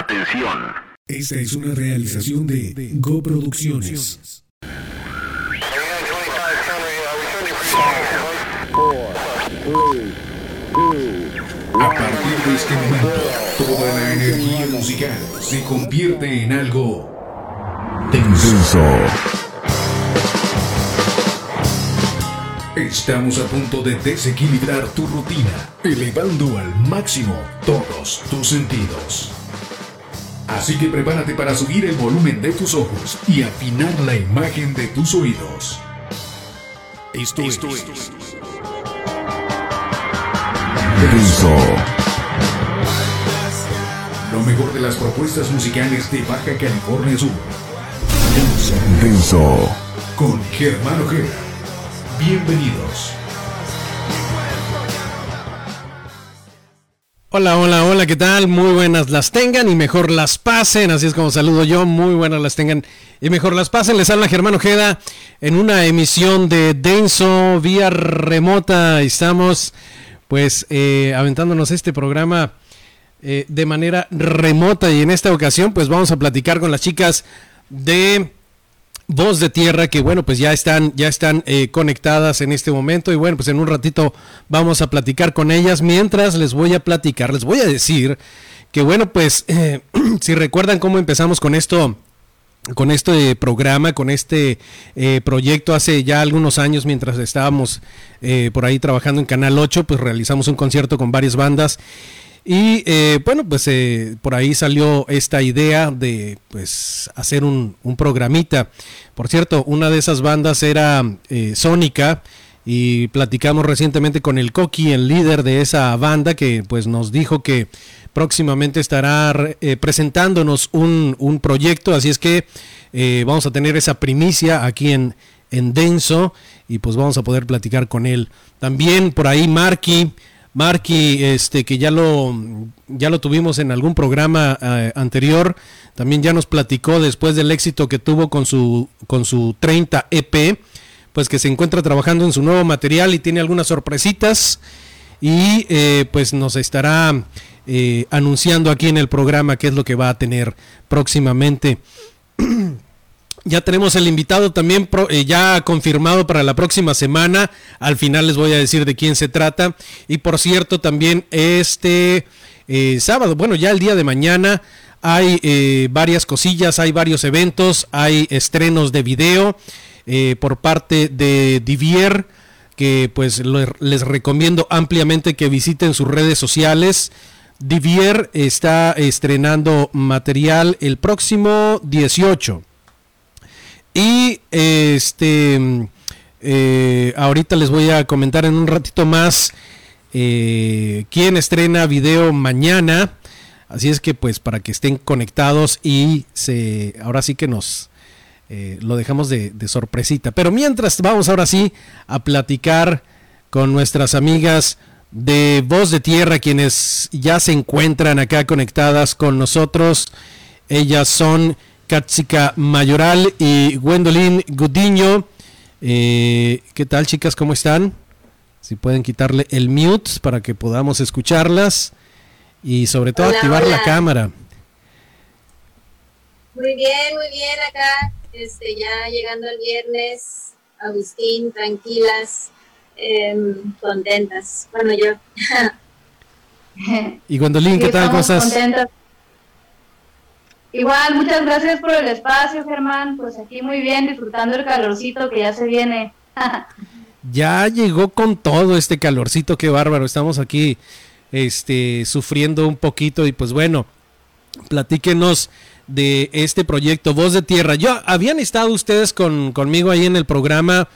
Atención. Esta es una realización de Go Producciones. A partir de este momento, toda la energía musical se convierte en algo denso. Estamos a punto de desequilibrar tu rutina, elevando al máximo todos tus sentidos. Así que prepárate para subir el volumen de tus ojos y afinar la imagen de tus oídos. Esto, es. Denso. Lo mejor de las propuestas musicales de Baja California Sur. Denso. Denso. Con Germán Ojeda. Bienvenidos. Hola, hola, hola, ¿qué tal? Muy buenas las tengan y mejor las pasen. Así es como saludo yo. Muy buenas las tengan y mejor las pasen. Les habla Germán Ojeda en una emisión de Denso vía remota. Estamos pues eh, aventándonos este programa eh, de manera remota y en esta ocasión pues vamos a platicar con las chicas de Voz de Tierra, que bueno, pues ya están, ya están eh, conectadas en este momento y bueno, pues en un ratito vamos a platicar con ellas. Mientras les voy a platicar, les voy a decir que bueno, pues eh, si recuerdan cómo empezamos con esto, con este programa, con este eh, proyecto hace ya algunos años mientras estábamos por ahí trabajando en Canal 8, pues realizamos un concierto con varias bandas y eh, bueno, pues eh, por ahí salió esta idea de pues hacer un, un, programita. Por cierto, una de esas bandas era eh, Sónica y platicamos recientemente con el Coqui, el líder de esa banda, que pues nos dijo que próximamente estará presentándonos un, un, proyecto, así es que vamos a tener esa primicia aquí en, en Denso y pues vamos a poder platicar con él. También por ahí Marky Marky, este, que ya lo, ya lo tuvimos en algún programa eh, anterior, también ya nos platicó después del éxito que tuvo con su, con su 30 EP, pues que se encuentra trabajando en su nuevo material y tiene algunas sorpresitas y eh, pues nos estará eh, anunciando aquí en el programa qué es lo que va a tener próximamente. Ya tenemos el invitado también eh, ya confirmado para la próxima semana. Al final les voy a decir de quién se trata. Y por cierto, también este eh, sábado, bueno, ya el día de mañana hay eh, varias cosillas, hay varios eventos, hay estrenos de video por parte de Divier, que pues les recomiendo ampliamente que visiten sus redes sociales. Divier está estrenando material el próximo 18 y este eh, ahorita les voy a comentar en un ratito más eh, quién estrena video mañana. Así es que pues para que estén conectados y se ahora sí que nos eh, lo dejamos de, de, sorpresita. Pero mientras vamos ahora sí a platicar con nuestras amigas de Voz de Tierra, quienes ya se encuentran acá conectadas con nosotros. Ellas son Katsika Mayoral y Gwendolyn Gudiño. Eh, ¿Qué tal, chicas? ¿Cómo están? Si pueden quitarle el mute para que podamos escucharlas y sobre todo activar la cámara. Muy bien, muy bien acá. Este, ya llegando el viernes, Agustín, tranquilas, em, contentas. Bueno, yo. y Gwendolyn, ¿qué tal? cosas? Contentas. Igual, muchas gracias por el espacio, Germán. Pues aquí muy bien, disfrutando el calorcito que ya se viene. ya llegó con todo este calorcito, qué bárbaro. Estamos aquí este, sufriendo un poquito y pues bueno, platíquenos de este proyecto Voz de Tierra. Yo habían estado ustedes con, conmigo ahí en el programa,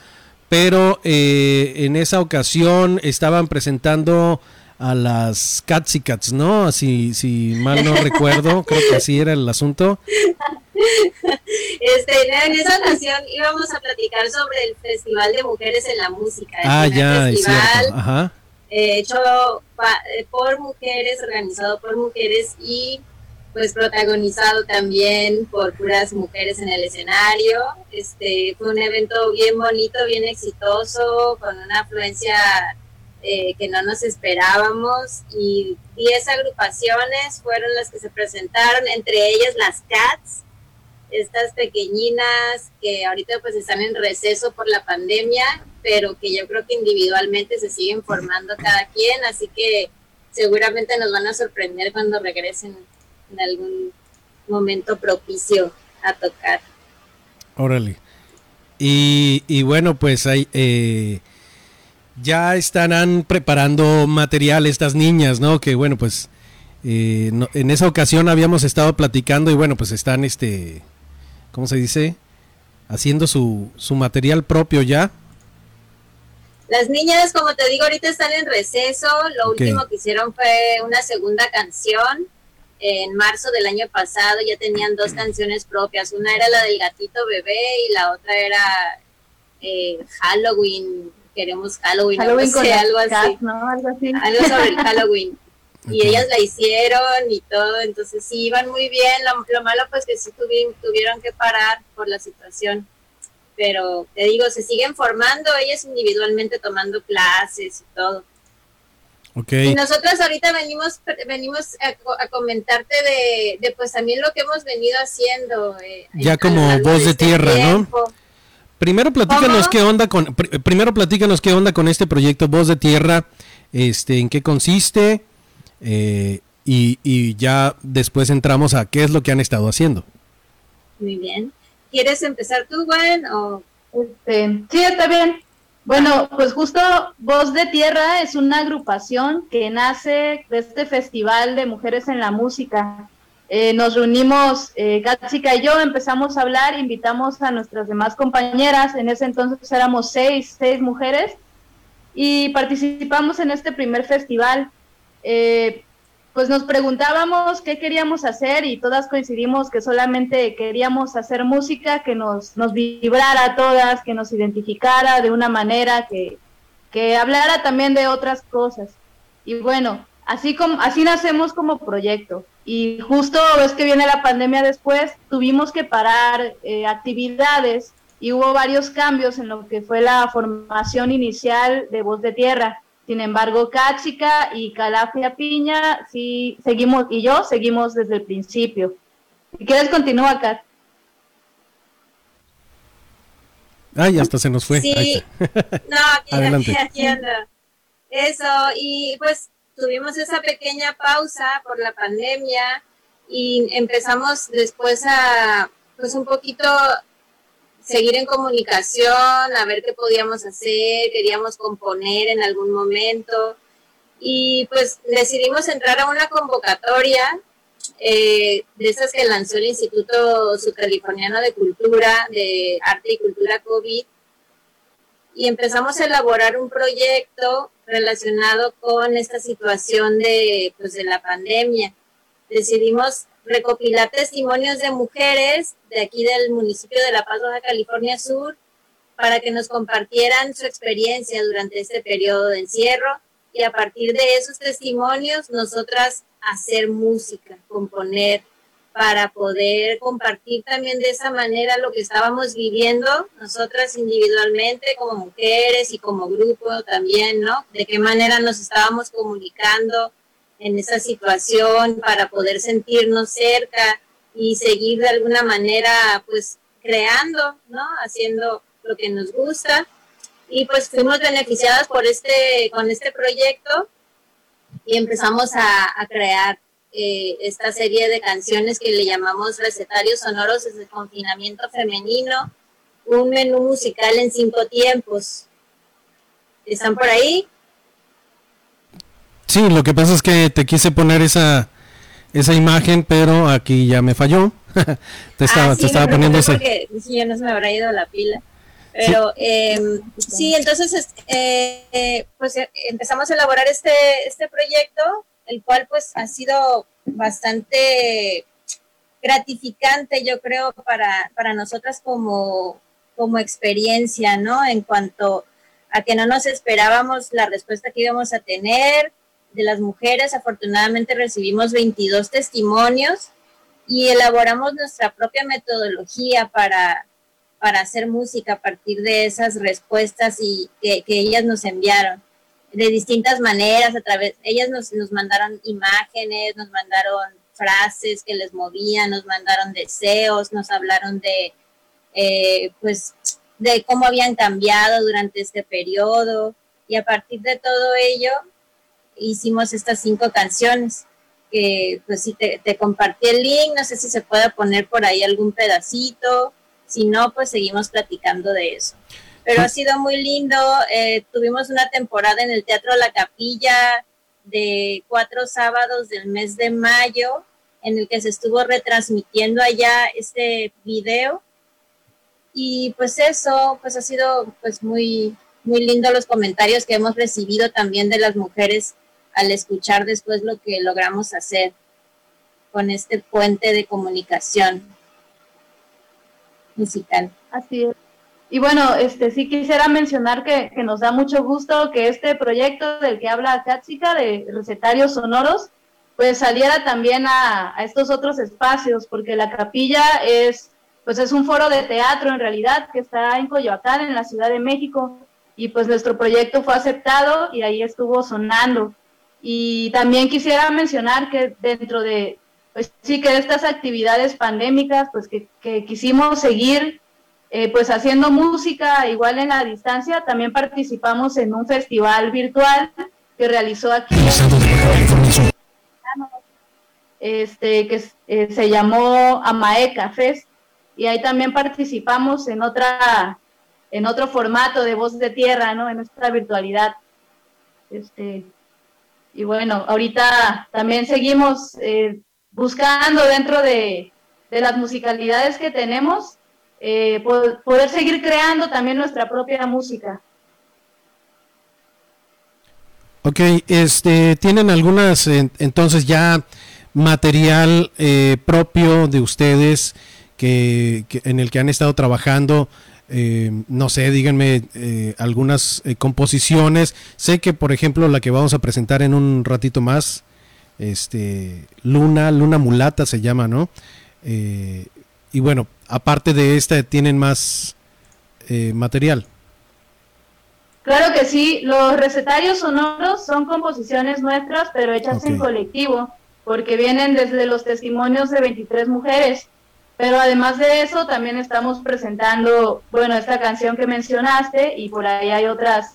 pero eh, en esa ocasión estaban presentando a las Cats y Cats, ¿no? Así, si mal no recuerdo, creo que así era el asunto. Este, en esa ocasión íbamos a platicar sobre el Festival de Mujeres en la Música. Ah, ya, es cierto. Ajá. Eh, hecho eh, por mujeres, organizado por mujeres y pues protagonizado también por puras mujeres en el escenario. Este fue un evento bien bonito, bien exitoso, con una afluencia eh, que no nos esperábamos y 10 agrupaciones fueron las que se presentaron, entre ellas las CATS, estas pequeñinas que ahorita pues están en receso por la pandemia, pero que yo creo que individualmente se siguen formando cada quien, así que seguramente nos van a sorprender cuando regresen en algún momento propicio a tocar. Órale. Y, y bueno, pues hay, eh, ya estarán preparando material estas niñas, ¿no? Que bueno, pues eh, en esa ocasión habíamos estado platicando y bueno, pues están, este, ¿cómo se dice? Haciendo su, su material propio ya. Las niñas, como te digo, ahorita están en receso. Lo último que hicieron fue una segunda canción. En marzo del año pasado ya tenían dos canciones propias. Una era la del gatito bebé y la otra era eh, Halloween. Queremos Halloween, Halloween algo, así, algo así. Algo sobre el Halloween. y ellas la hicieron y todo, entonces sí iban muy bien. Lo, malo pues que sí tuvieron que parar por la situación pero te digo, se siguen formando ellas individualmente tomando clases y todo. Okay. Y nosotros ahorita venimos venimos a, comentarte de, pues también lo que hemos venido haciendo. Eh, ya como voz de, este tierra, ¿no? Primero platícanos qué onda con primero platícanos qué onda con este proyecto Voz de Tierra, este, en qué consiste eh, y, y ya después entramos a qué es lo que han estado haciendo. Muy bien. ¿Quieres empezar tú, Gwen? O... Este, sí, está bien. Bueno, pues justo Voz de Tierra es una agrupación que nace de este festival de mujeres en la música. Eh, nos reunimos, eh, y yo, empezamos a hablar, invitamos a nuestras demás compañeras, en ese entonces éramos seis, seis mujeres, y participamos en este primer festival. Eh, pues nos preguntábamos qué queríamos hacer y todas coincidimos que solamente queríamos hacer música que nos, nos vibrara a todas, que nos identificara de una manera que, que hablara también de otras cosas. Y bueno, así, como, así nacemos como proyecto. Y justo es que viene la pandemia después, tuvimos que parar eh, actividades y hubo varios cambios en lo que fue la formación inicial de Voz de Tierra sin embargo, Cáchica y Calafia Piña, sí seguimos, y yo seguimos desde el principio. Si quieres, continúa, Kat. Ay, hasta se nos fue. Sí. No, aquí, aquí, anda. Eso, y pues tuvimos esa pequeña pausa por la pandemia y empezamos después a, pues un poquito seguir en comunicación, a ver qué podíamos hacer, queríamos componer en algún momento. Y pues decidimos entrar a una convocatoria eh, de esas que lanzó el Instituto Subcaliforniano de Cultura, de Arte y Cultura COVID y empezamos a elaborar un proyecto relacionado con esta situación de, pues, de la pandemia. Decidimos recopilar testimonios de mujeres de aquí del municipio de La Paz, Baja California Sur, para que nos compartieran su experiencia durante este periodo de encierro y a partir de esos testimonios nosotras hacer música, componer, para poder compartir también de esa manera lo que estábamos viviendo nosotras individualmente como mujeres y como grupo también, ¿no? De qué manera nos estábamos comunicando, en esa situación para poder sentirnos cerca y seguir de alguna manera pues creando, ¿no? Haciendo lo que nos gusta y pues fuimos beneficiadas por este, con este proyecto y empezamos a, crear eh, esta serie de canciones que le llamamos recetarios sonoros desde el confinamiento femenino, un menú musical en cinco tiempos. ¿Están por ahí? Sí, lo que pasa es que te quise poner esa, esa imagen, pero aquí ya me falló. te estaba, ah, te estaba poniendo ese. Porque si ya no se me habrá ido la pila. Pero sí, em, sí entonces eh, pues eh, empezamos a elaborar este, este proyecto, el cual pues ha sido bastante gratificante, yo creo, para, para nosotras como, como experiencia, ¿no? En cuanto a que no nos esperábamos la respuesta que íbamos a tener, de las mujeres. Afortunadamente recibimos 22 testimonios y elaboramos nuestra propia metodología para, para hacer música a partir de esas respuestas y que, ellas nos enviaron. De distintas maneras, a través, ellas nos, nos mandaron imágenes, nos mandaron frases que les movían, nos mandaron deseos, nos hablaron de, eh, pues, de cómo habían cambiado durante este periodo y a partir de todo ello hicimos estas cinco canciones que pues si te, te compartí el link, no sé si se puede poner por ahí algún pedacito, si no pues seguimos platicando de eso. Pero ha sido muy lindo, eh, tuvimos una temporada en el Teatro La Capilla de cuatro sábados del mes de mayo en el que se estuvo retransmitiendo allá este video y pues eso pues ha sido pues muy muy lindo los comentarios que hemos recibido también de las mujeres al escuchar después lo que logramos hacer con este puente de comunicación musical. Así es. Y bueno, este sí quisiera mencionar que, nos da mucho gusto que este proyecto del que habla Katsika de recetarios sonoros, pues saliera también a, a, estos otros espacios, porque la capilla es, pues es un foro de teatro en realidad que está en Coyoacán, en la Ciudad de México, y pues nuestro proyecto fue aceptado y ahí estuvo sonando. Y también quisiera mencionar que dentro de, pues sí, que estas actividades pandémicas, pues que, quisimos seguir eh, pues haciendo música igual en la distancia, también participamos en un festival virtual que realizó aquí este que eh, se llamó Amaeca Fest y ahí también participamos en otra en otro formato de voz de tierra, ¿no? En esta virtualidad. Este, y bueno, ahorita también seguimos eh, buscando dentro de, las musicalidades que tenemos, eh, poder, seguir creando también nuestra propia música. Ok, este, ¿tienen algunas entonces ya material eh, propio de ustedes que, en el que han estado trabajando? Eh, no sé, díganme eh, algunas eh, composiciones. Sé que, por ejemplo, la que vamos a presentar en un ratito más, este, Luna, Luna Mulata se llama, ¿no? Y bueno, aparte de esta, ¿tienen más material? Claro que sí, los recetarios sonoros son composiciones nuestras, pero hechas en colectivo, porque vienen desde los testimonios de 23 mujeres pero además de eso, también estamos presentando, bueno, esta canción que mencionaste y por ahí hay otras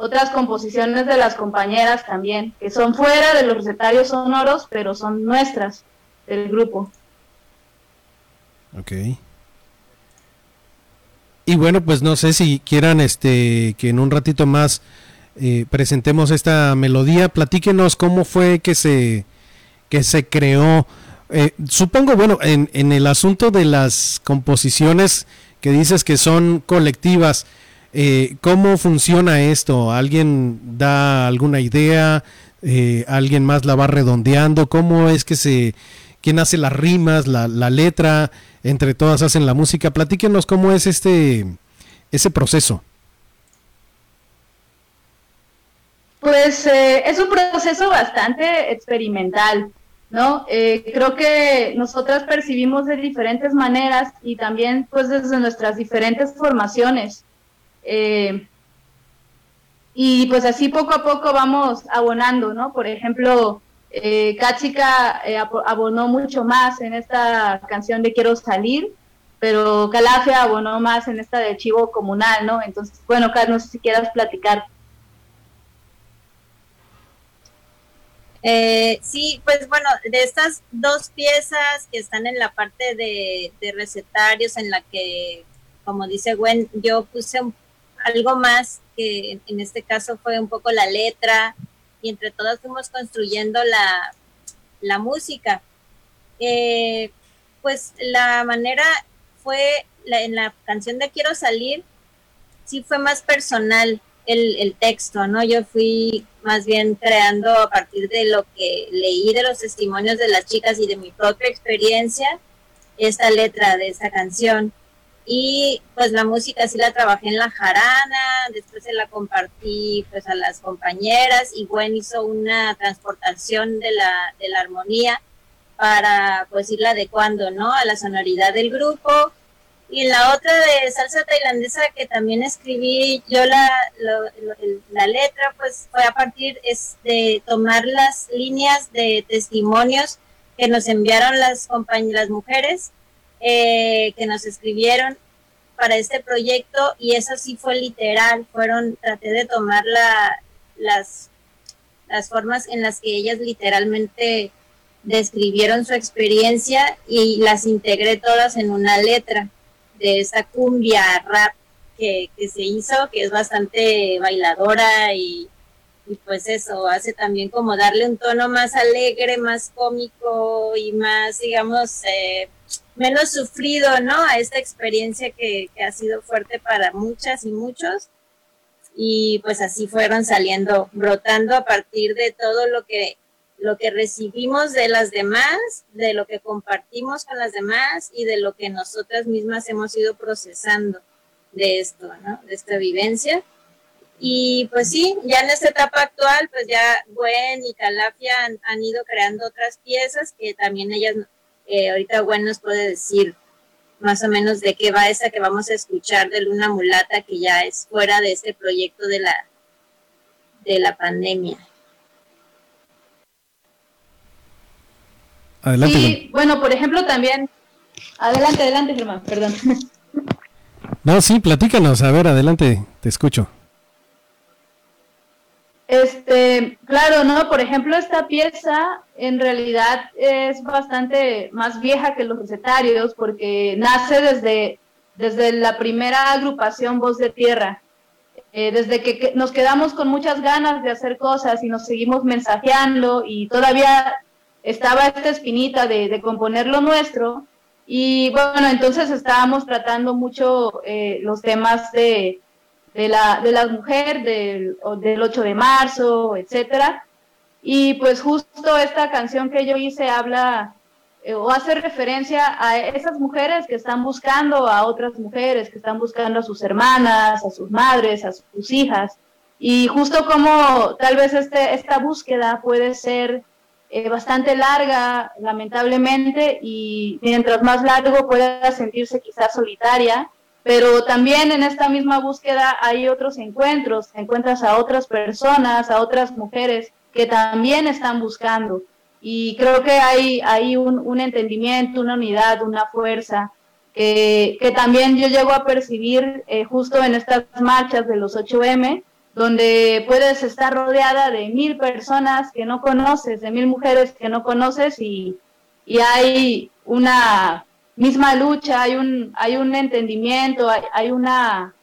otras composiciones de las compañeras también, que son fuera de los recetarios sonoros, pero son nuestras, del grupo. Ok. Y bueno, pues no sé si quieran este que en un ratito más eh, presentemos esta melodía. Platíquenos cómo fue que se que se creó eh, supongo, bueno, en, en, el asunto de las composiciones que dices que son colectivas, eh, ¿cómo funciona esto? ¿Alguien da alguna idea? ¿Alguien más la va redondeando? ¿Cómo es que se... ¿Quién hace las rimas, la, la letra? Entre todas hacen la música. Platíquenos cómo es este ese proceso. Pues es un proceso bastante experimental. ¿no? Eh, creo que nosotras percibimos de diferentes maneras y también pues desde nuestras diferentes formaciones. Eh, y pues así poco a poco vamos abonando, ¿no? Por ejemplo, eh, Kachika eh, abonó mucho más en esta canción de Quiero Salir, pero Calafia abonó más en esta de Chivo Comunal, ¿no? Entonces, bueno, Carlos, no sé si quieras platicar Eh, sí, pues bueno, de estas dos piezas que están en la parte de, recetarios, en la que, como dice Gwen, yo puse algo más, que en este caso fue un poco la letra, y entre todas fuimos construyendo la, la música. Eh, pues la manera fue, en la canción de Quiero salir, sí fue más personal, el, texto, ¿no? Yo fui más bien creando a partir de lo que leí de los testimonios de las chicas y de mi propia experiencia esta letra de esta canción. Y pues la música sí la trabajé en la jarana, después se la compartí pues a las compañeras y Gwen hizo una transportación de la, de la armonía para pues irla adecuando, ¿no? A la sonoridad del grupo Y la otra de salsa tailandesa que también escribí yo la, la letra, pues fue a partir es de tomar las líneas de testimonios que nos enviaron las compañeras mujeres eh, que nos escribieron para este proyecto y eso sí fue literal, fueron, traté de tomar la, las, las formas en las que ellas literalmente describieron su experiencia y las integré todas en una letra de esa cumbia rap que, que se hizo, que es bastante bailadora y, y pues eso hace también como darle un tono más alegre, más cómico y más, digamos, eh, menos sufrido, ¿no? A esta experiencia que, ha sido fuerte para muchas y muchos. Y pues así fueron saliendo, brotando a partir de todo lo que, lo que recibimos de las demás, de lo que compartimos con las demás y de lo que nosotras mismas hemos ido procesando de esto, ¿no? De esta vivencia. Y pues sí, ya en esta etapa actual, pues ya Gwen y Calafia han, han ido creando otras piezas que también ellas eh, ahorita Gwen nos puede decir más o menos de qué va esa que vamos a escuchar de Luna Mulata, que ya es fuera de este proyecto de la, de la pandemia. Adelante. Sí, bueno, por ejemplo, también. Adelante, adelante, Germán, perdón. No, sí, platícanos, a ver, adelante, te escucho. Este, claro, ¿no? Por ejemplo, esta pieza en realidad es bastante más vieja que los recetarios porque nace desde, desde la primera agrupación Voz de Tierra. Eh, desde que, nos quedamos con muchas ganas de hacer cosas y nos seguimos mensajeando y todavía estaba esta espinita de, de componer lo nuestro. Y bueno, entonces estábamos tratando mucho eh, los temas de, de la, de la mujer del, del 8 de marzo, etcétera. Y pues justo esta canción que yo hice habla eh, o hace referencia a esas mujeres que están buscando a otras mujeres, que están buscando a sus hermanas, a sus madres, a sus hijas. Y justo como tal vez este, esta búsqueda puede ser eh, bastante larga, lamentablemente, y mientras más largo pueda sentirse quizás solitaria, pero también en esta misma búsqueda hay otros encuentros, encuentras a otras personas, a otras mujeres que también están buscando. Y creo que hay, hay un, entendimiento, una unidad, una fuerza que, también yo llego a percibir eh, justo en estas marchas de los 8M, donde puedes estar rodeada de mil personas que no conoces, de mil mujeres que no conoces y, y hay una misma lucha, hay un, hay un entendimiento, hay, una,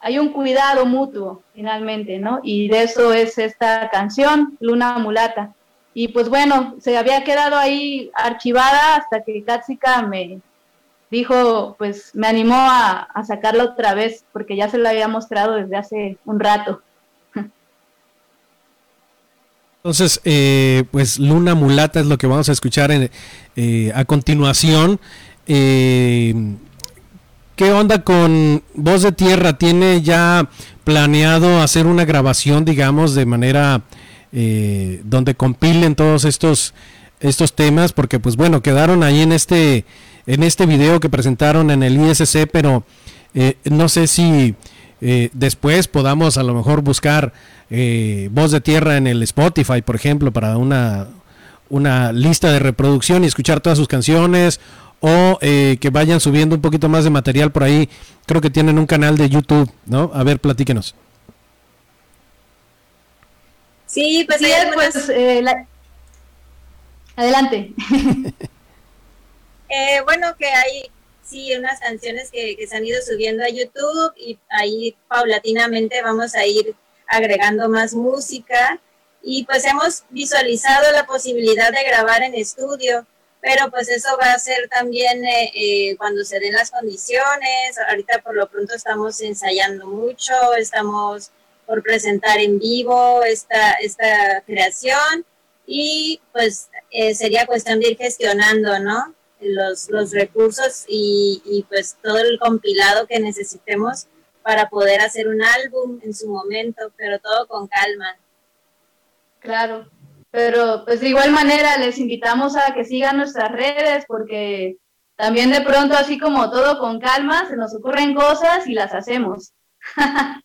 hay un cuidado mutuo finalmente, ¿no? Y de eso es esta canción, Luna Mulata. Y pues bueno, se había quedado ahí archivada hasta que Katsika me dijo, pues me animó a, a sacarla otra vez, porque ya se la había mostrado desde hace un rato. Entonces, eh, pues Luna Mulata es lo que vamos a escuchar en, eh, a continuación. Eh, ¿Qué onda con Voz de Tierra? ¿Tiene ya planeado hacer una grabación, digamos, de manera eh, donde compilen todos estos, estos temas? Porque, pues bueno, quedaron ahí en este, en este video que presentaron en el ISC, pero eh, no sé si después podamos a lo mejor buscar Voz de Tierra en el Spotify, por ejemplo, para una, una lista de reproducción y escuchar todas sus canciones o eh, que vayan subiendo un poquito más de material por ahí. Creo que tienen un canal de YouTube, ¿no? A ver, platíquenos. Sí, pues, pues eh, adelante. Eh, bueno, que hay sí unas canciones que, que se han ido subiendo a YouTube y ahí paulatinamente vamos a ir agregando más música y pues hemos visualizado la posibilidad de grabar en estudio pero pues eso va a ser también eh, eh, cuando se den las condiciones. Ahorita por lo pronto estamos ensayando mucho, estamos por presentar en vivo esta, esta creación y pues eh, sería cuestión de ir gestionando, ¿no? Los, los recursos y, y pues todo el compilado que necesitemos para poder hacer un álbum en su momento, pero todo con calma. Claro, pero pues de igual manera les invitamos a que sigan nuestras redes porque también de pronto así como todo con calma, se nos ocurren cosas y las hacemos.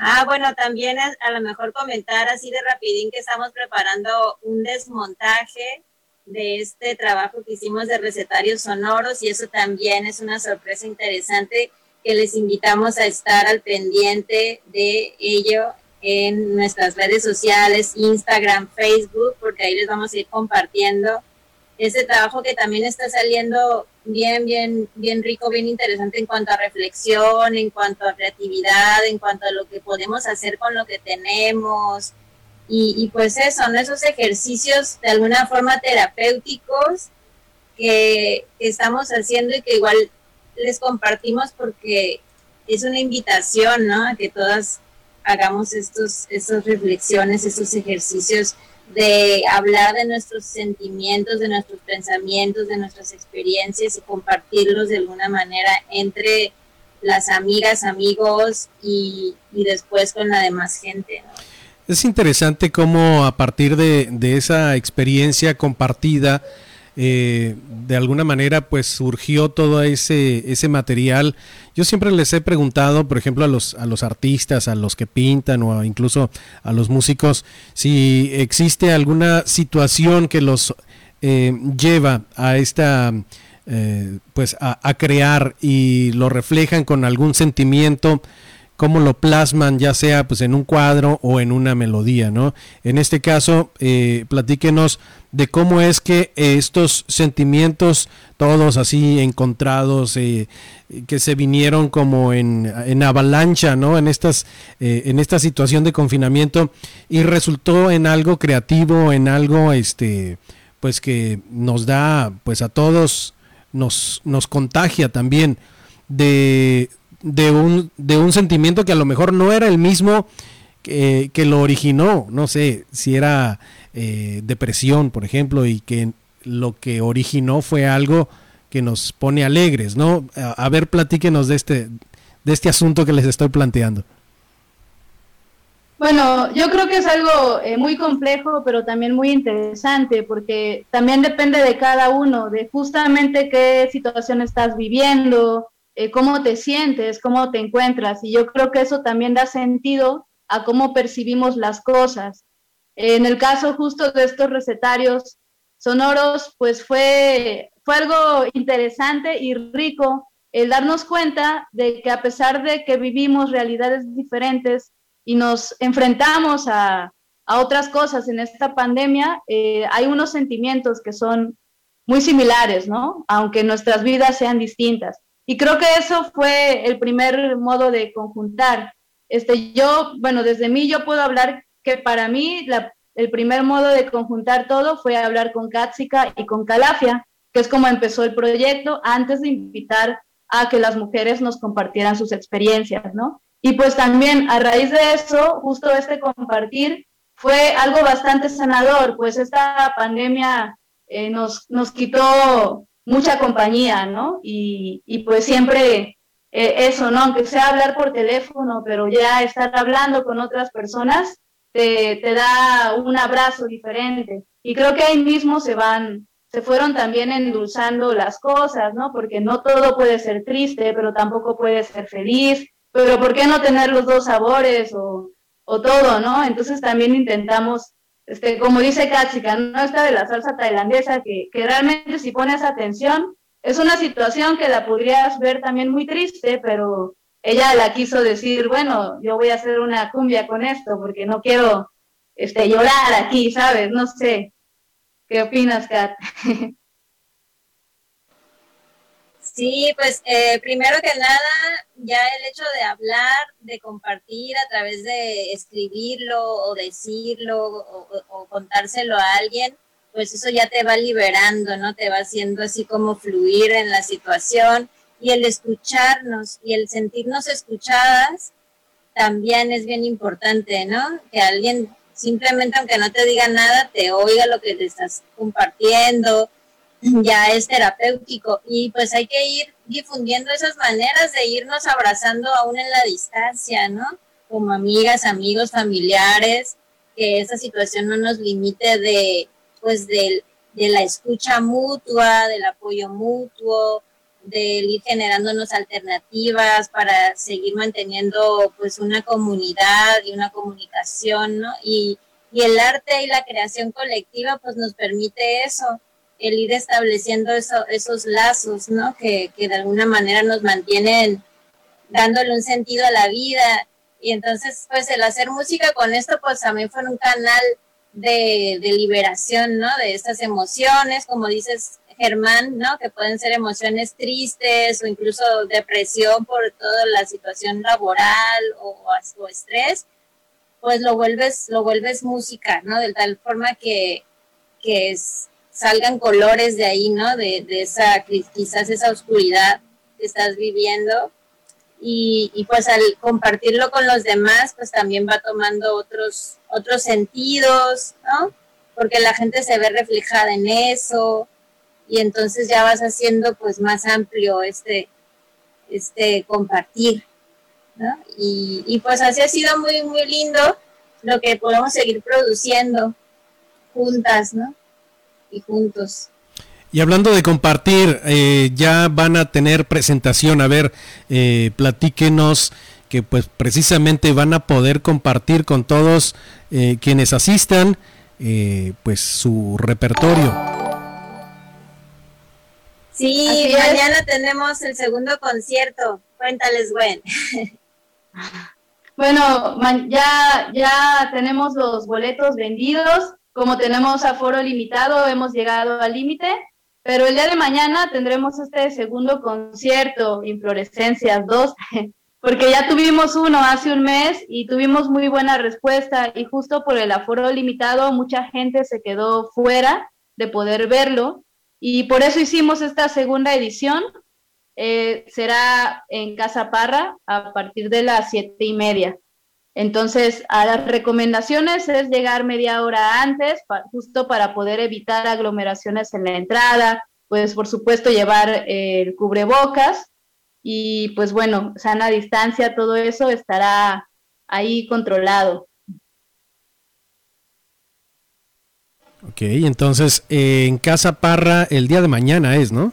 Ah, bueno, también a lo mejor comentar así de rapidín que estamos preparando un desmontaje de este trabajo que hicimos de recetarios sonoros y eso también es una sorpresa interesante que les invitamos a estar al pendiente de ello en nuestras redes sociales, Instagram, Facebook, porque ahí les vamos a ir compartiendo ese trabajo que también está saliendo bien, bien, bien rico, bien interesante en cuanto a reflexión, en cuanto a creatividad, en cuanto a lo que podemos hacer con lo que tenemos. Y, pues eso, ¿no? esos ejercicios de alguna forma terapéuticos que, que estamos haciendo y que igual les compartimos porque es una invitación, ¿no? A que todas hagamos estos, estas reflexiones, estos ejercicios de hablar de nuestros sentimientos, de nuestros pensamientos, de nuestras experiencias y compartirlos de alguna manera entre las amigas, amigos y, después con la demás gente. Es interesante cómo a partir de, de esa experiencia compartida, eh, de alguna manera pues surgió todo ese, ese material. Yo siempre les he preguntado, por ejemplo, a los, a los artistas, a los que pintan o incluso a los músicos, si existe alguna situación que los eh, lleva a esta... Eh, pues a, a, crear y lo reflejan con algún sentimiento cómo lo plasman, ya sea pues en un cuadro o en una melodía, ¿no? En este caso, eh, platíquenos de cómo es que estos sentimientos, todos así encontrados, eh, que se vinieron como en, en avalancha, ¿no? En estas, eh, en esta situación de confinamiento y resultó en algo creativo, en algo, este, pues que nos da, pues a todos nos, nos contagia también de, de un, de un sentimiento que a lo mejor no era el mismo que, lo originó, no sé, si era eh, depresión, por ejemplo, y que lo que originó fue algo que nos pone alegres, ¿no? A, ver, platíquenos de este, de este asunto que les estoy planteando. Bueno, yo creo que es algo eh, muy complejo, pero también muy interesante, porque también depende de cada uno, de justamente qué situación estás viviendo, eh, cómo te sientes, cómo te encuentras. Y yo creo que eso también da sentido a cómo percibimos las cosas. En el caso justo de estos recetarios sonoros, pues fue, fue algo interesante y rico el darnos cuenta de que a pesar de que vivimos realidades diferentes y nos enfrentamos a, a otras cosas en esta pandemia, eh, hay unos sentimientos que son muy similares, ¿no? Aunque nuestras vidas sean distintas. Y creo que eso fue el primer modo de conjuntar. Este, yo, bueno, desde mí yo puedo hablar que para mí el primer modo de conjuntar todo fue hablar con Katsika y con Calafia, que es como empezó el proyecto antes de invitar a que las mujeres nos compartieran sus experiencias, ¿no? Y pues también a raíz de eso, justo este compartir fue algo bastante sanador, pues esta pandemia eh, nos, nos quitó mucha compañía, ¿no? Y, y pues siempre eh, eso, ¿no? Aunque sea hablar por teléfono, pero ya estar hablando con otras personas te, te da un abrazo diferente. Y creo que ahí mismo se van, se fueron también endulzando las cosas, ¿no? Porque no todo puede ser triste, pero tampoco puede ser feliz, pero ¿por qué no tener los dos sabores o, o todo, ¿no? Entonces también intentamos este, como dice Katsika, no está de la salsa tailandesa, que, que realmente si pones atención, es una situación que la podrías ver también muy triste, pero ella la quiso decir, bueno, yo voy a hacer una cumbia con esto, porque no quiero este, llorar aquí, ¿sabes? No sé. ¿Qué opinas, Kat? Sí, pues eh, primero que nada, ya el hecho de hablar, de compartir a través de escribirlo o decirlo o, contárselo a alguien, pues eso ya te va liberando, ¿no? Te va haciendo así como fluir en la situación y el escucharnos y el sentirnos escuchadas también es bien importante, ¿no? Que alguien simplemente aunque no te diga nada, te oiga lo que te estás compartiendo, ya es terapéutico y pues hay que ir difundiendo esas maneras de irnos abrazando aún en la distancia, ¿no? Como amigas, amigos, familiares, que esa situación no nos limite de pues del, de la escucha mutua, del apoyo mutuo, de ir generándonos alternativas para seguir manteniendo pues una comunidad y una comunicación, ¿no? Y, y el arte y la creación colectiva pues nos permite eso, el ir estableciendo eso, esos lazos, ¿no? Que, que de alguna manera nos mantienen dándole un sentido a la vida. Y entonces, pues el hacer música con esto, pues también fue un canal de, de liberación, ¿no? De estas emociones, como dices, Germán, ¿no? Que pueden ser emociones tristes o incluso depresión por toda la situación laboral o, o estrés, pues lo vuelves, lo vuelves música, ¿no? De tal forma que, que salgan colores de ahí, ¿no? De, de esa, quizás esa oscuridad que estás viviendo. Y, pues al compartirlo con los demás, pues también va tomando otros, otros sentidos, ¿no? Porque la gente se ve reflejada en eso, y entonces ya vas haciendo pues más amplio este, este compartir, ¿no? Y, y pues así ha sido muy, muy lindo lo que podemos seguir produciendo juntas, ¿no? Y juntos. Y hablando de compartir, eh, ya van a tener presentación, a ver, eh, platíquenos que pues precisamente van a poder compartir con todos eh, quienes asistan eh, pues su repertorio. Sí, mañana tenemos el segundo concierto. Cuéntales, Gwen. Bueno, ya, ya tenemos los boletos vendidos. Como tenemos aforo limitado, hemos llegado al límite. Pero el día de mañana tendremos este segundo concierto, Inflorescencias 2, porque ya tuvimos uno hace un mes y tuvimos muy buena respuesta y justo por el aforo limitado mucha gente se quedó fuera de poder verlo y por eso hicimos esta segunda edición. Eh, será en Casa Parra a partir de las siete y media. Entonces, a las recomendaciones es llegar media hora antes, justo para poder evitar aglomeraciones en la entrada, pues por supuesto llevar el cubrebocas y pues bueno, sana distancia, todo eso estará ahí controlado. Ok, entonces eh, en Casa Parra el día de mañana es, ¿no?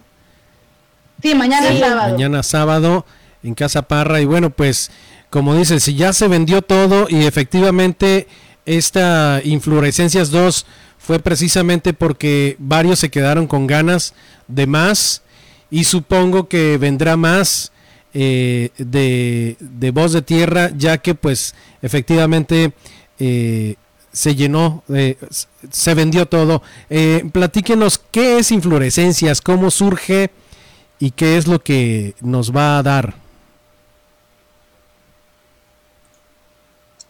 Sí, mañana es sábado. Mañana sábado en Casa Parra y bueno, pues como dices, si ya se vendió todo y efectivamente esta Inflorescencias 2 fue precisamente porque varios se quedaron con ganas de más y supongo que vendrá más eh, de, de voz de tierra ya que pues efectivamente eh, se llenó, eh, se vendió todo. Platíquenos qué es Inflorescencias, cómo surge y qué es lo que nos va a dar.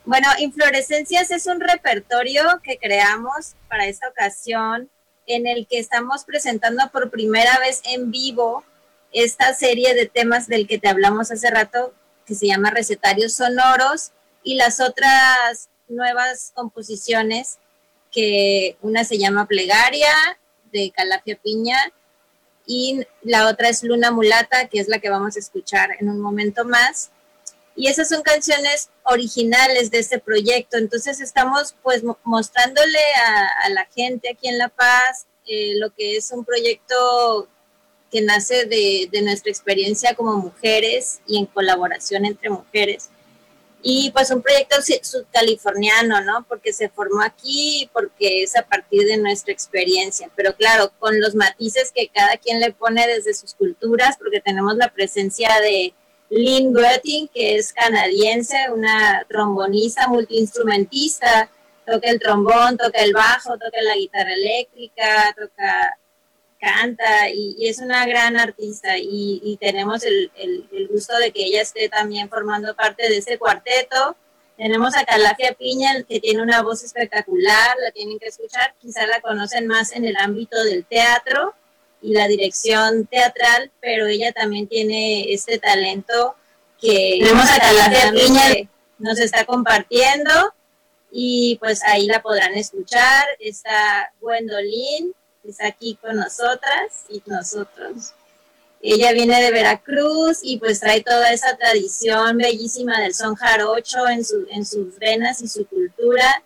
Bueno, Inflorescencias es un repertorio que creamos para esta ocasión en el que estamos presentando por primera vez en vivo esta serie de temas del que te hablamos hace rato, que se llama Recetarios Sonoros, y las otras nuevas composiciones, que una se llama Plegaria de Calafia Piña y la otra es Luna Mulata, que es la que vamos a escuchar en un momento más. Y esas son canciones originales de este proyecto. Entonces estamos pues mostrándole a, la gente aquí en La Paz eh, lo que es un proyecto que nace de, nuestra experiencia como mujeres y en colaboración entre mujeres. Y pues un proyecto subcaliforniano, ¿no? Porque se formó aquí, porque es a partir de nuestra experiencia, pero claro, con los matices que cada quien le pone desde sus culturas, porque tenemos la presencia de Lynn Götting, que es canadiense, una trombonista, multiinstrumentista, toca el trombón, toca el bajo, toca la guitarra eléctrica, toca canta y, es una gran artista. Y, tenemos el, gusto de que ella esté también formando parte de ese cuarteto. Tenemos a Calafia Piña, que tiene una voz espectacular, la tienen que escuchar, quizá la conocen más en el ámbito del teatro y la dirección teatral, pero ella también tiene este talento que tenemos a Piña nos está compartiendo y pues ahí la podrán escuchar. Está Gwendolyn, está aquí con nosotras y nosotros. Ella viene de Veracruz y pues trae toda esa tradición bellísima del son jarocho en, su, en sus venas y su cultura.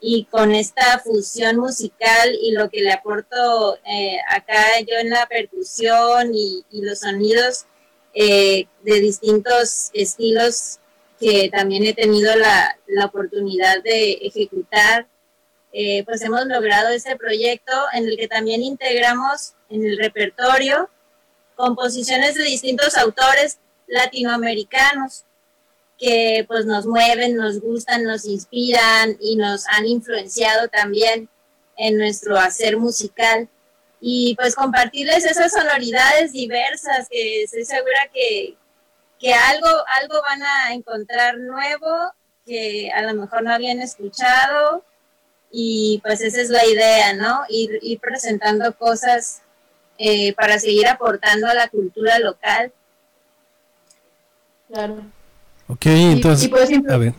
Y con esta fusión musical y lo que le aporto eh, acá yo en la percusión y, los sonidos eh, de distintos estilos que también he tenido la, oportunidad de ejecutar, eh, pues hemos logrado este proyecto en el que también integramos en el repertorio composiciones de distintos autores latinoamericanos que pues nos mueven, nos gustan, nos inspiran y nos han influenciado también en nuestro hacer musical. Y pues compartirles esas sonoridades diversas que estoy segura que, algo, algo van a encontrar nuevo que a lo mejor no habían escuchado y pues esa es la idea, ¿no? Ir, ir presentando cosas eh, para seguir aportando a la cultura local. Claro. Ok, entonces, a ver.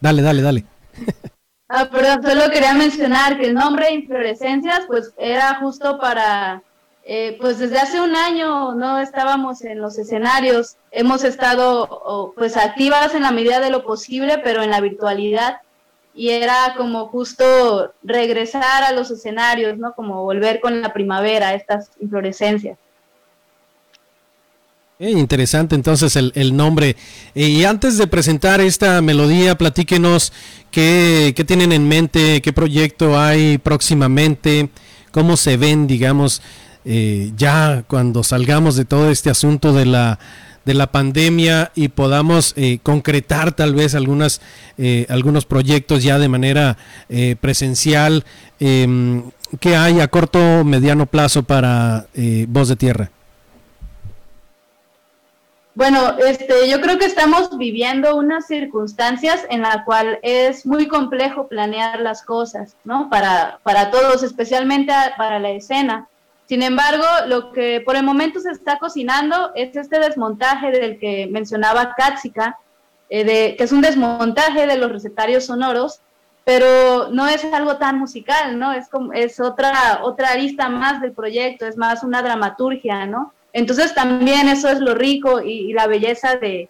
Dale, dale, dale. Ah, perdón, solo quería mencionar que el nombre Inflorescencias, pues era justo para, eh, pues desde hace un año no estábamos en los escenarios, hemos estado pues activas en la medida de lo posible, pero en la virtualidad, y era como justo regresar a los escenarios, ¿no? Como volver con la primavera, estas inflorescencias. Eh, interesante entonces el, nombre. Y antes de presentar esta melodía, platíquenos qué, tienen en mente, qué proyecto hay próximamente, cómo se ven, digamos, eh, ya cuando salgamos de todo este asunto de la, de la pandemia y podamos eh, concretar tal vez algunas, algunos proyectos ya de manera presencial. Em, ¿Qué hay a corto, mediano plazo para Voz de Tierra? Bueno, este, yo creo que estamos viviendo unas circunstancias en la cual es muy complejo planear las cosas, ¿no? Para, para todos, especialmente para la escena. Sin embargo, lo que por el momento se está cocinando es este desmontaje del que mencionaba Katsika, eh, de, que es un desmontaje de los recetarios sonoros, pero no es algo tan musical, ¿no? Es, como, es otra, otra arista más del proyecto, es más una dramaturgia, ¿no? Entonces también eso es lo rico y, la belleza de,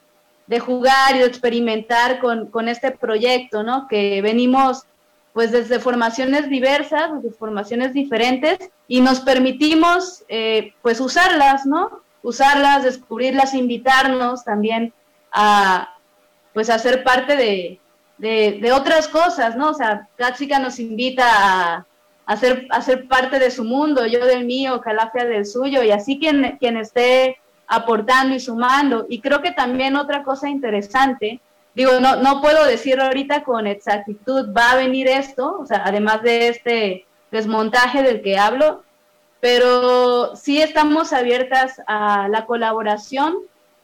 jugar y de experimentar con, este proyecto, ¿no? Que venimos pues desde formaciones diversas, desde formaciones diferentes y nos permitimos eh, pues usarlas, ¿no? Usarlas, descubrirlas, invitarnos también a pues a ser parte de, otras cosas, ¿no? O sea, Katsika nos invita a, hacer, hacer parte de su mundo, yo del mío, Calafia del suyo, y así quien, quien esté aportando y sumando. Y creo que también otra cosa interesante, digo, no, no puedo decir ahorita con exactitud va a venir esto, o sea, además de este desmontaje del que hablo, pero sí estamos abiertas a la colaboración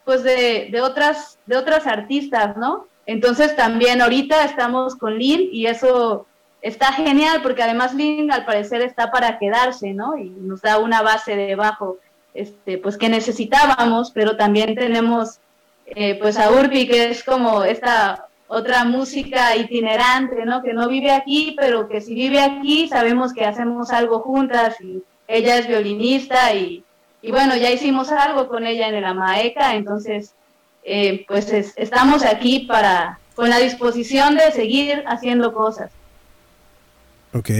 pues de, de, otras, de otras artistas, ¿no? Entonces también ahorita estamos con Lynn y eso está genial porque además Link al parecer está para quedarse, ¿no? Y nos da una base debajo, este, pues que necesitábamos, pero también tenemos eh, pues a Urbi que es como esta otra música itinerante, ¿no? Que no vive aquí, pero que si vive aquí sabemos que hacemos algo juntas y ella es violinista y, y bueno, ya hicimos algo con ella en el Amaeca, entonces eh, pues estamos aquí para con la disposición de seguir haciendo cosas. Ok.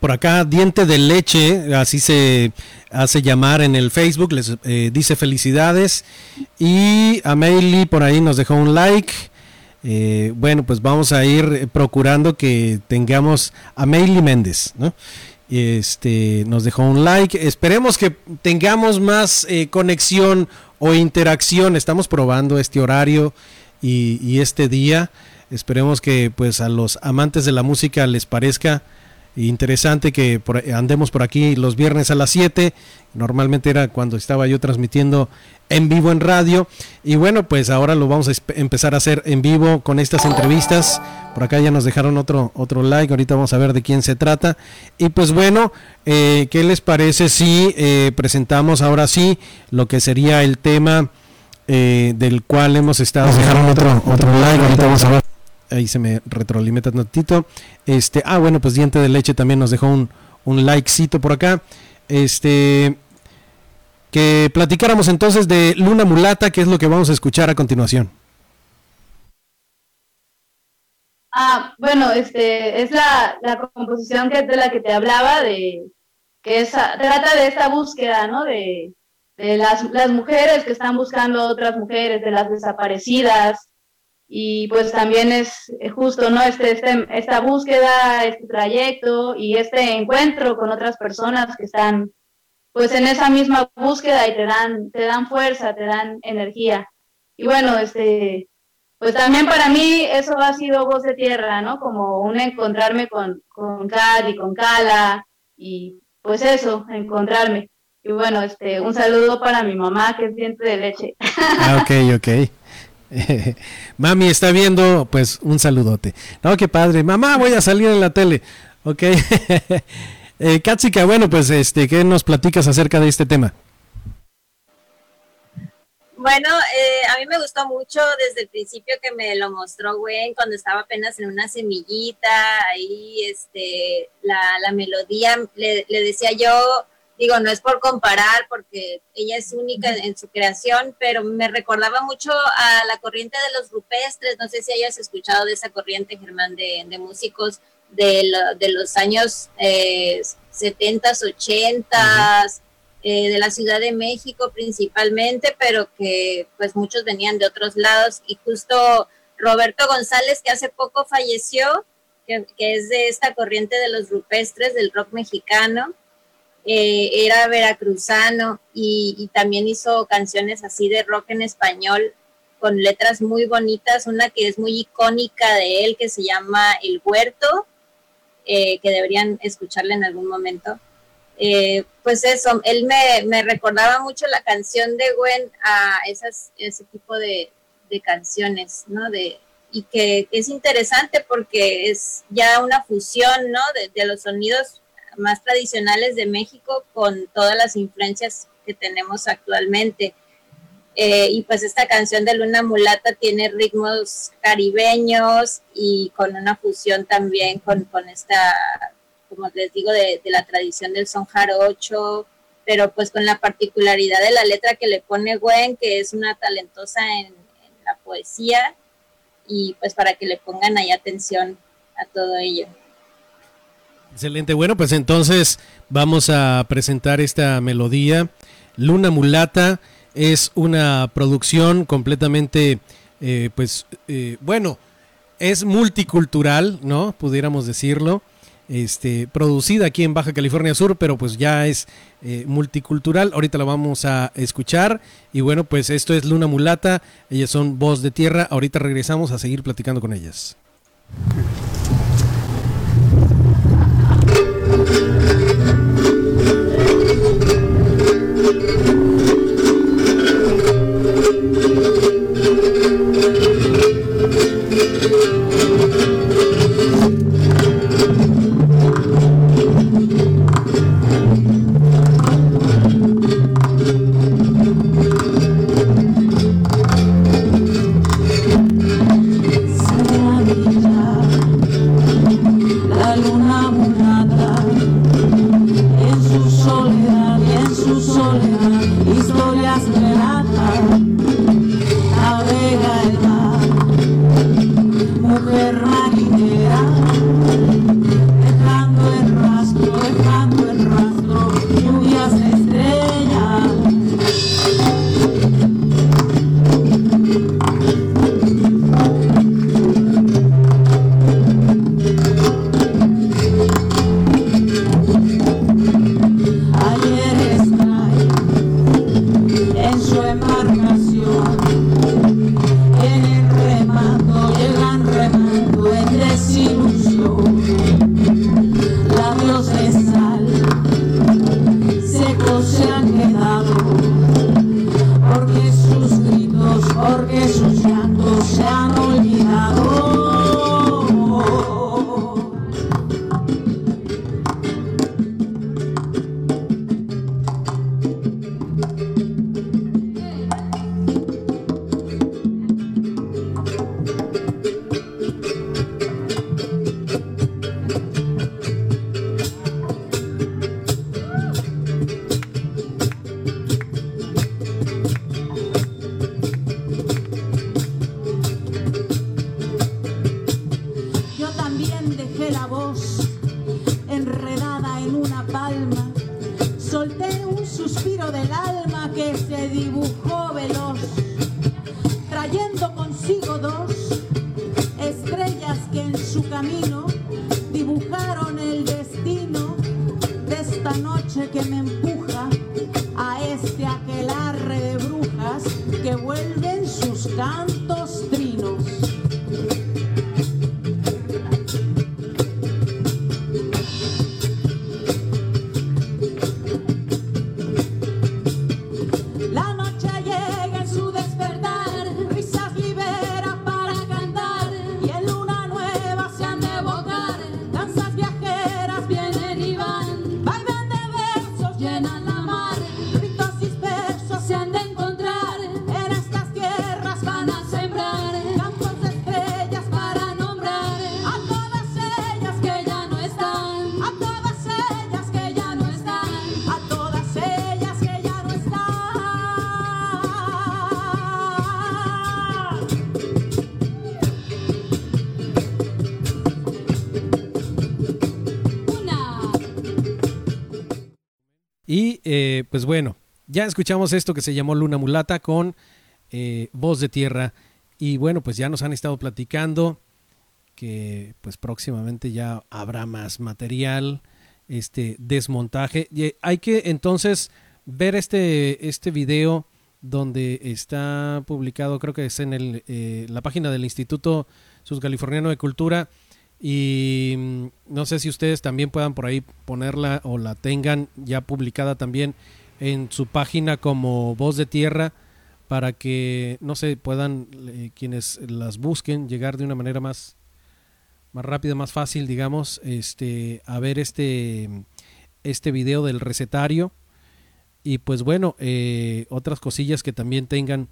por acá, Diente de Leche, así se hace llamar en el Facebook, les eh, dice felicidades. Y Amelie por ahí nos dejó un like. Eh, bueno, pues vamos a ir procurando que tengamos a Amelie Méndez, ¿no? Este, nos dejó un like. Esperemos que tengamos más eh, conexión o interacción. Estamos probando este horario y, y este día. Esperemos que pues a los amantes de la música les parezca interesante que andemos por aquí los viernes a las 7. Normalmente era cuando estaba yo transmitiendo en vivo en radio. Y bueno, pues ahora lo vamos a empezar a hacer en vivo con estas entrevistas. Por acá ya nos dejaron otro, otro like. Ahorita vamos a ver de quién se trata. Y pues bueno, eh, ¿qué les parece si eh, presentamos ahora sí lo que sería el tema eh, del cual hemos estado... Nos dejaron otro, otro like. Ahorita vamos a ver ahí se me retroalimenta tantito. Este, ah, bueno, pues Diente de Leche también nos dejó un, un likecito por acá. Este, que platicáramos entonces de Luna Mulata, que es lo que vamos a escuchar a continuación. Ah, bueno, este, es la, la composición que de la que te hablaba, de que esa, trata de esta búsqueda, ¿no? De, de las, las mujeres que están buscando otras mujeres, de las desaparecidas, y pues también es justo, ¿no? Este, este, esta búsqueda, este trayecto y este encuentro con otras personas que están pues en esa misma búsqueda y te dan, te dan fuerza, te dan energía. Y bueno, este, pues también para mí eso ha sido voz de tierra, ¿no? Como un encontrarme con, con y con Cala y pues eso, encontrarme. Y bueno, este, un saludo para mi mamá que es diente de leche. Ah, ok, ok. Mami está viendo, pues un saludote. No, qué padre. Mamá, voy a salir en la tele. Ok. eh, Katsika, bueno, pues este, ¿qué nos platicas acerca de este tema? Bueno, eh, a mí me gustó mucho desde el principio que me lo mostró Gwen cuando estaba apenas en una semillita, ahí este, la, melodía, le, decía yo, digo, no es por comparar porque ella es única en, su creación, pero me recordaba mucho a la corriente de los rupestres, no sé si hayas escuchado de esa corriente, Germán, de, de músicos de, lo, de, los años eh, 70s, 80s. Eh, de la Ciudad de México principalmente, pero que pues muchos venían de otros lados. Y justo Roberto González, que hace poco falleció, que, que es de esta corriente de los rupestres del rock mexicano, eh, era veracruzano y, también hizo canciones así de rock en español con letras muy bonitas, una que es muy icónica de él, que se llama El Huerto, eh, que deberían escucharla en algún momento eh, pues eso, él me, me, recordaba mucho la canción de Gwen a esas, ese tipo de, de canciones, ¿no? De, y que, es interesante porque es ya una fusión, ¿no? De, los sonidos más tradicionales de México con todas las influencias que tenemos actualmente. Eh, y pues esta canción de Luna Mulata tiene ritmos caribeños y con una fusión también con, con esta como les digo, de, de la tradición del son jarocho, pero pues con la particularidad de la letra que le pone Gwen, que es una talentosa en, en la poesía, y pues para que le pongan ahí atención a todo ello. Excelente, bueno, pues entonces vamos a presentar esta melodía. Luna Mulata es una producción completamente, eh, pues, eh, bueno, es multicultural, ¿no? Pudiéramos decirlo este, producida aquí en Baja California Sur, pero pues ya es eh, multicultural. Ahorita la vamos a escuchar. Y bueno, pues esto es Luna Mulata. Ellas son Voz de Tierra. Ahorita regresamos a seguir platicando con ellas. Thank you. Ya escuchamos esto que se llamó Luna Mulata con eh, Voz de Tierra. Y bueno, pues ya nos han estado platicando que pues próximamente ya habrá más material, este desmontaje. Y hay que entonces ver este, este video donde está publicado, creo que es en el, eh, la página del Instituto Subcaliforniano de Cultura y mm, no sé si ustedes también puedan por ahí ponerla o la tengan ya publicada también en su página como Voz de Tierra para que, no sé, puedan eh, quienes las busquen llegar de una manera más, más rápida, más fácil, digamos, este, a ver este, este video del recetario. Y pues bueno, eh, otras cosillas que también tengan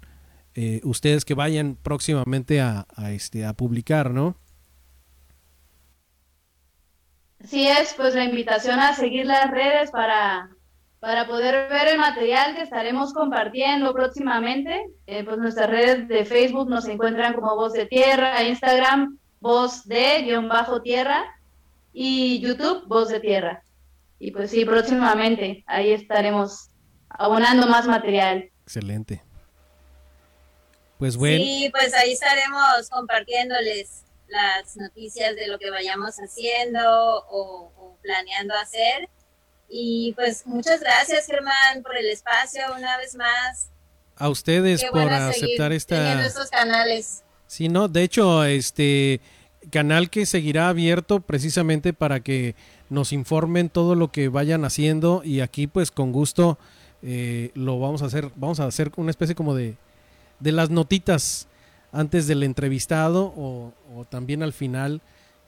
eh, ustedes que vayan próximamente a, este, a publicar, ¿no? Así es, pues la invitación a seguir las redes para, para poder ver el material que estaremos compartiendo próximamente. Eh, pues nuestras redes de Facebook nos encuentran como Voz de Tierra, Instagram, Voz de guion bajo Tierra y YouTube, Voz de Tierra. Y pues sí, próximamente ahí estaremos abonando más material. Excelente. Pues bueno. Sí, pues ahí estaremos compartiéndoles las noticias de lo que vayamos haciendo o, planeando hacer. Y pues muchas gracias Germán por el espacio una vez más. A ustedes por aceptar esta... estos canales. Sí, no, de hecho, este canal que seguirá abierto precisamente para que nos informen todo lo que vayan haciendo y aquí pues con gusto eh, lo vamos a hacer, vamos a hacer una especie como de, de las notitas antes del entrevistado o, también al final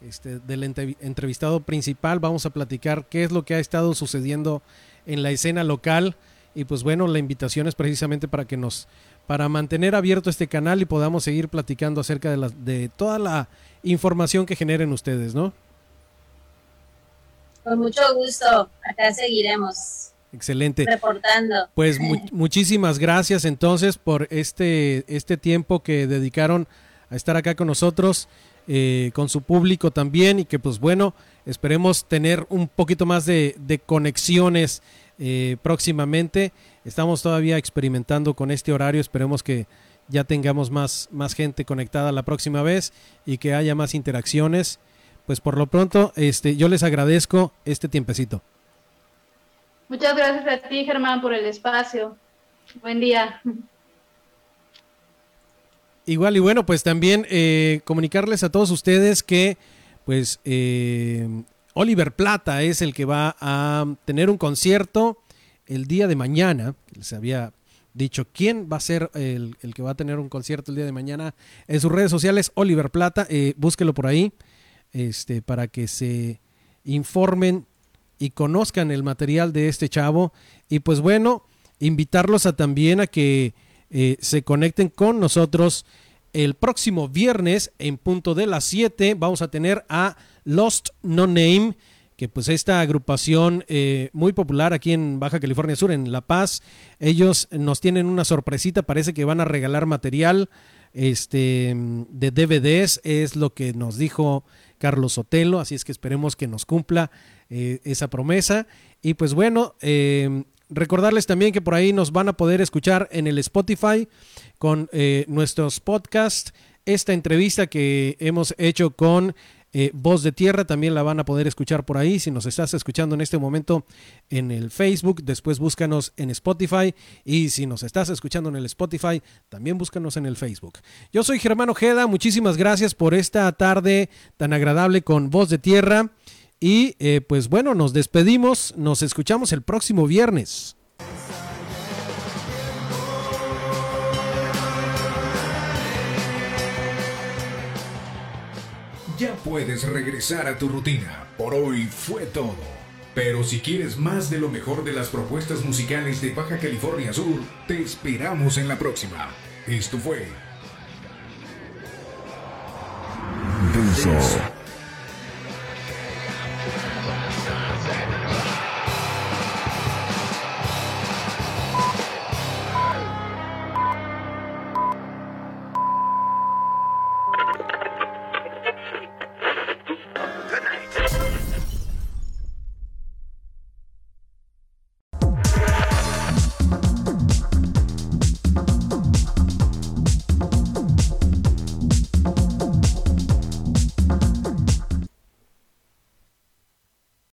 este, del entrevistado principal. Vamos a platicar qué es lo que ha estado sucediendo en la escena local. Y pues bueno, la invitación es precisamente para que nos, para mantener abierto este canal y podamos seguir platicando acerca de, la, de toda la información que generen ustedes, ¿no? Con mucho gusto, acá seguiremos. Excelente. Reportando. Pues muchísimas gracias entonces por este, este tiempo que dedicaron a estar acá con nosotros, eh, con su público también y que pues bueno, esperemos tener un poquito más de, conexiones eh, próximamente. Estamos todavía experimentando con este horario, esperemos que ya tengamos más, más gente conectada la próxima vez y que haya más interacciones. Pues por lo pronto, este, yo les agradezco este tiempecito. Muchas gracias a ti, Germán, por el espacio. Buen día. Igual y bueno, pues también eh, comunicarles a todos ustedes que pues eh, Oliver Plata es el que va a tener un concierto el día de mañana. Les había dicho quién va a ser el, que va a tener un concierto el día de mañana en sus redes sociales. Oliver Plata, eh, búsquelo por ahí este, para que se informen y conozcan el material de este chavo. Y pues bueno, invitarlos a también a que eh, se conecten con nosotros el próximo viernes en punto de las 7. Vamos a tener a Lost No Name que pues esta agrupación eh, muy popular aquí en Baja California Sur, en La Paz, ellos nos tienen una sorpresita, parece que van a regalar material este, de DVDs, es lo que nos dijo Carlos Sotelo, así es que esperemos que nos cumpla eh, esa promesa. Y pues bueno, recordarles también que por ahí nos van a poder escuchar en el Spotify con nuestros podcasts. Esta entrevista que hemos hecho con eh, Voz de Tierra también la van a poder escuchar por ahí. Si nos estás escuchando en este momento en el Facebook, después búscanos en Spotify. Y si nos estás escuchando en el Spotify, también búscanos en el Facebook. Yo soy Germán Ojeda. Muchísimas gracias por esta tarde tan agradable con Voz de Tierra. Y eh, pues bueno, nos despedimos. Nos escuchamos el próximo viernes. Ya puedes regresar a tu rutina. Por hoy fue todo. Pero si quieres más de lo mejor de las propuestas musicales de Baja California Sur, te esperamos en la próxima. Esto fue...